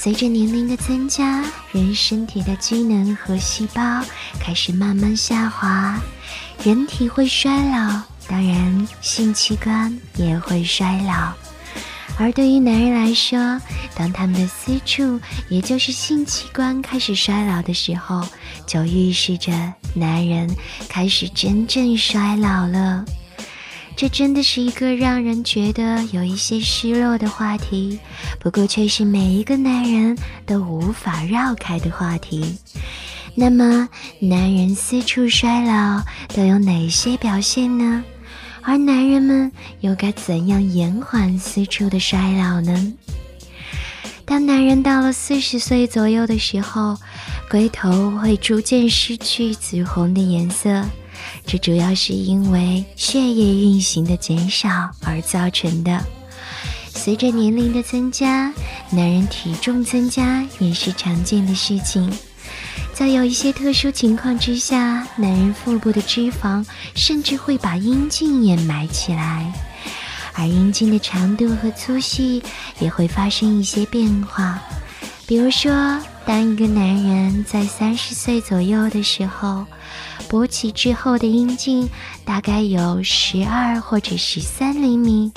随着年龄的增加，人身体的机能和细胞开始慢慢下滑，人体会衰老，当然性器官也会衰老。而对于男人来说，当他们的私处，也就是性器官开始衰老的时候，就预示着男人开始真正衰老了。这真的是一个让人觉得有一些失落的话题，不过却是每一个男人都无法绕开的话题。那么，男人私处衰老都有哪些表现呢？而男人们又该怎样延缓私处的衰老呢？当男人到了四十岁左右的时候，龟头会逐渐失去紫红的颜色。这主要是因为血液运行的减少而造成的。随着年龄的增加，男人体重增加也是常见的事情。在有一些特殊情况之下，男人腹部的脂肪甚至会把阴茎掩埋起来，而阴茎的长度和粗细也会发生一些变化。比如说，当一个男人在三十岁左右的时候，勃起之后的阴茎大概有十二或者十三厘米，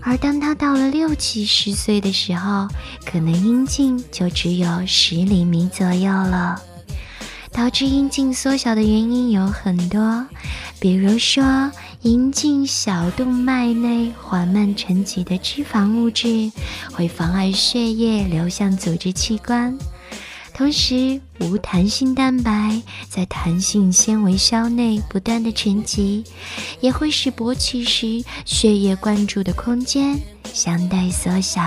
而当他到了六七十岁的时候，可能阴茎就只有十厘米左右了。导致阴茎缩小的原因有很多，比如说阴茎小动脉内缓慢沉积的脂肪物质会妨碍血液流向组织器官。同时，无弹性蛋白在弹性纤维鞘内不断的沉积，也会使勃起时血液灌注的空间相对缩小。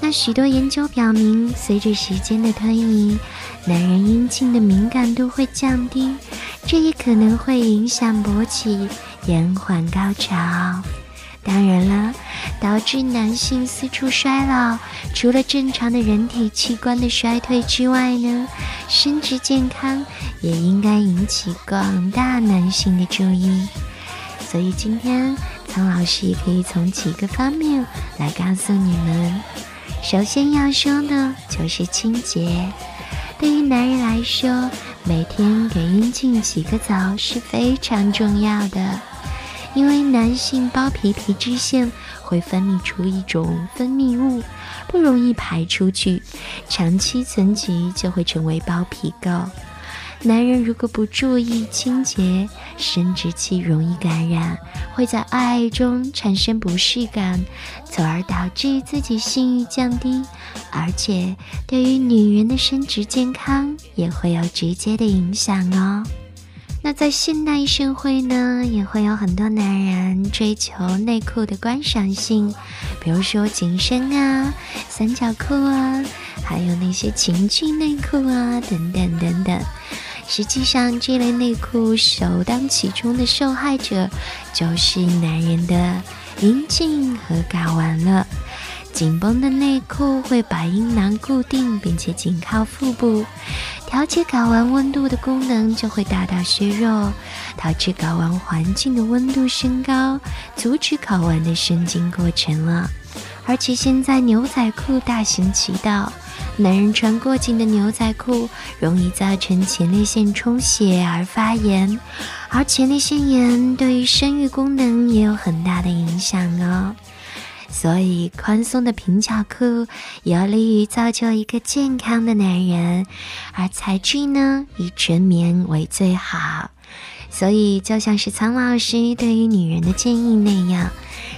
那许多研究表明，随着时间的推移，男人阴茎的敏感度会降低，这也可能会影响勃起，延缓高潮。当然了，导致男性四处衰老，除了正常的人体器官的衰退之外呢，生殖健康也应该引起广大男性的注意。所以今天苍老师也可以从几个方面来告诉你们。首先要说的就是清洁，对于男人来说，每天给阴茎洗个澡是非常重要的。因为男性包皮皮脂腺会分泌出一种分泌物，不容易排出去，长期存积就会成为包皮垢。男人如果不注意清洁，生殖器容易感染，会在爱中产生不适感，从而导致自己性欲降低，而且对于女人的生殖健康也会有直接的影响哦。那在现代社会呢，也会有很多男人追求内裤的观赏性，比如说紧身啊、三角裤啊，还有那些情趣内裤啊，等等等等。实际上，这类内裤首当其冲的受害者就是男人的阴茎和睾丸了。紧绷的内裤会把阴囊固定，并且紧靠腹部。调节睾丸温度的功能就会大大削弱，导致睾丸环境的温度升高，阻止睾丸的生精过程了。而且现在牛仔裤大行其道，男人穿过紧的牛仔裤容易造成前列腺充血而发炎，而前列腺炎对于生育功能也有很大的影响哦。所以，宽松的平角裤有利于造就一个健康的男人，而材质呢，以纯棉为最好。所以，就像是苍老师对于女人的建议那样，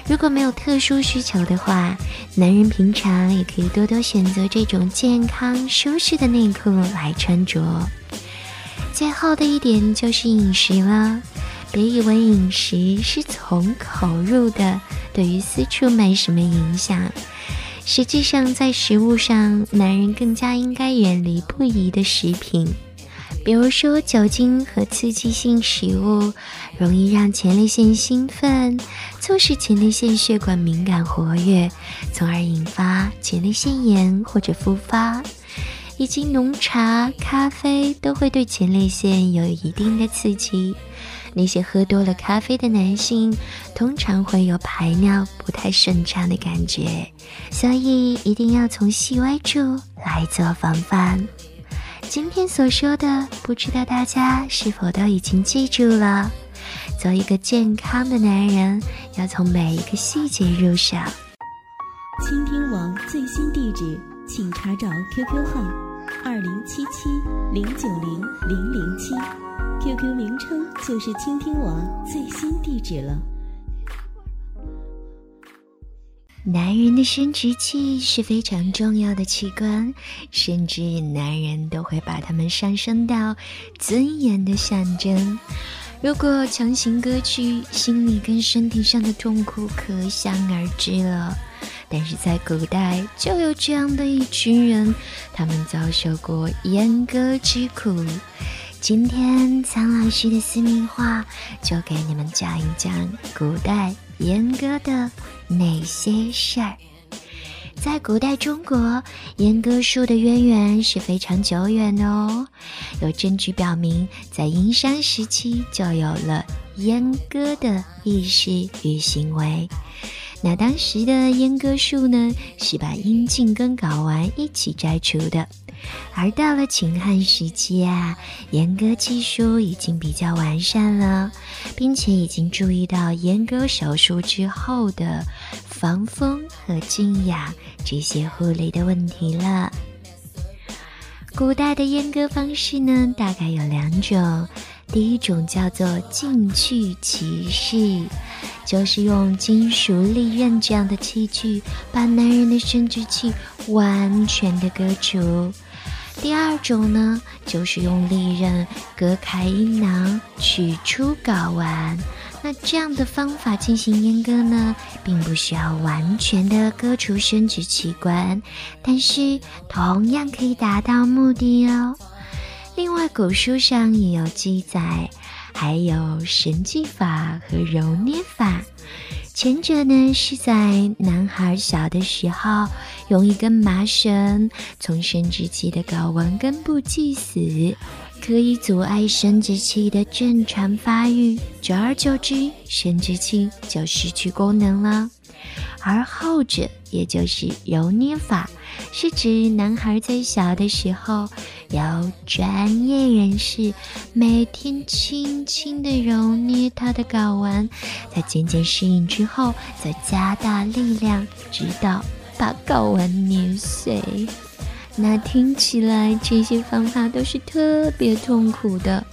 如果没有特殊需求的话，男人平常也可以多多选择这种健康舒适的内裤来穿着。最后的一点就是饮食了。别以为饮食是从口入的，对于私处没什么影响。实际上，在食物上，男人更加应该远离不宜的食品，比如说酒精和刺激性食物，容易让前列腺兴奋，促使前列腺血管敏感活跃，从而引发前列腺炎或者复发。以及浓茶、咖啡都会对前列腺有一定的刺激。那些喝多了咖啡的男性，通常会有排尿不太顺畅的感觉，所以一定要从细微处来做防范。今天所说的，不知道大家是否都已经记住了？做一个健康的男人，要从每一个细节入手。倾听王最新地址，请查找 QQ 号二零七七零九零零零七。QQ 名称就是倾听我最新地址了。男人的生殖器是非常重要的器官，甚至男人都会把它们上升到尊严的象征。如果强行割去，心理跟身体上的痛苦可想而知了。但是在古代，就有这样的一群人，他们遭受过阉割之苦。今天苍老师的私密话就给你们讲一讲古代阉割的那些事儿。在古代中国，阉割术的渊源是非常久远的哦。有证据表明，在殷商时期就有了阉割的意识与行为。那当时的阉割术呢，是把阴茎跟睾丸一起摘除的。而到了秦汉时期啊，阉割技术已经比较完善了，并且已经注意到阉割手术之后的防风和静养这些护理的问题了。古代的阉割方式呢，大概有两种，第一种叫做进去骑士，就是用金属利刃这样的器具，把男人的生殖器完全的割除。第二种呢，就是用利刃割开阴囊，取出睾丸。那这样的方法进行阉割呢，并不需要完全的割除生殖器官，但是同样可以达到目的哦。另外，古书上也有记载，还有神技法和揉捏法。前者呢，是在男孩小的时候，用一根麻绳从生殖器的睾丸根部系死，可以阻碍生殖器的正常发育，久而久之，生殖器就失去功能了。而后者，也就是揉捏法，是指男孩在小的时候，由专业人士每天轻轻地揉捏他的睾丸，在渐渐适应之后，再加大力量，直到把睾丸捏碎。那听起来，这些方法都是特别痛苦的。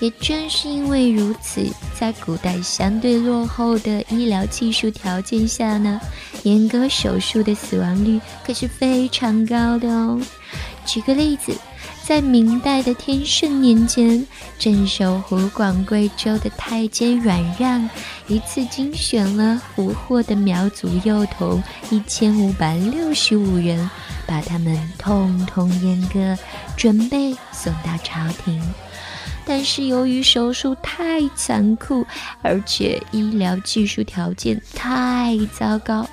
也正是因为如此，在古代相对落后的医疗技术条件下呢，阉割手术的死亡率可是非常高的哦。举个例子，在明代的天顺年间，镇守湖广贵州的太监阮让，一次精选了俘获的苗族幼童一千五百六十五人，把他们通通阉割，准备送到朝廷。但是由于手术太残酷，而且医疗技术条件太糟糕，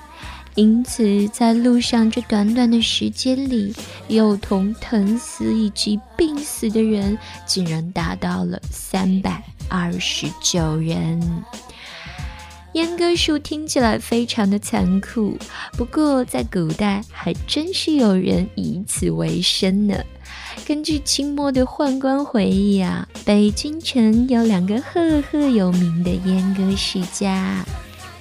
因此在路上这短短的时间里，幼童疼死以及病死的人竟然达到了三百二十九人。阉割术听起来非常的残酷，不过在古代还真是有人以此为生呢。根据清末的宦官回忆啊，北京城有两个赫赫有名的阉割世家，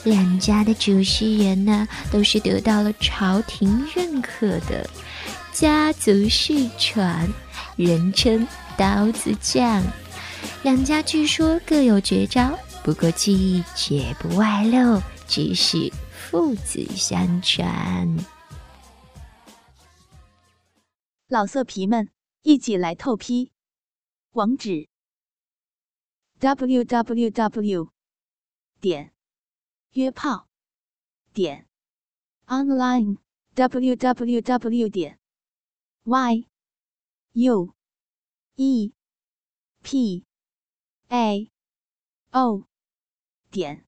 两家的主事人呢都是得到了朝廷认可的家族世传，人称刀子匠。两家据说各有绝招，不过技艺绝不外露，只是父子相传。老色皮们。一起来透批，网址：w w w 点约炮点 online。www 点 y u e p a o 点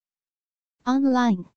online。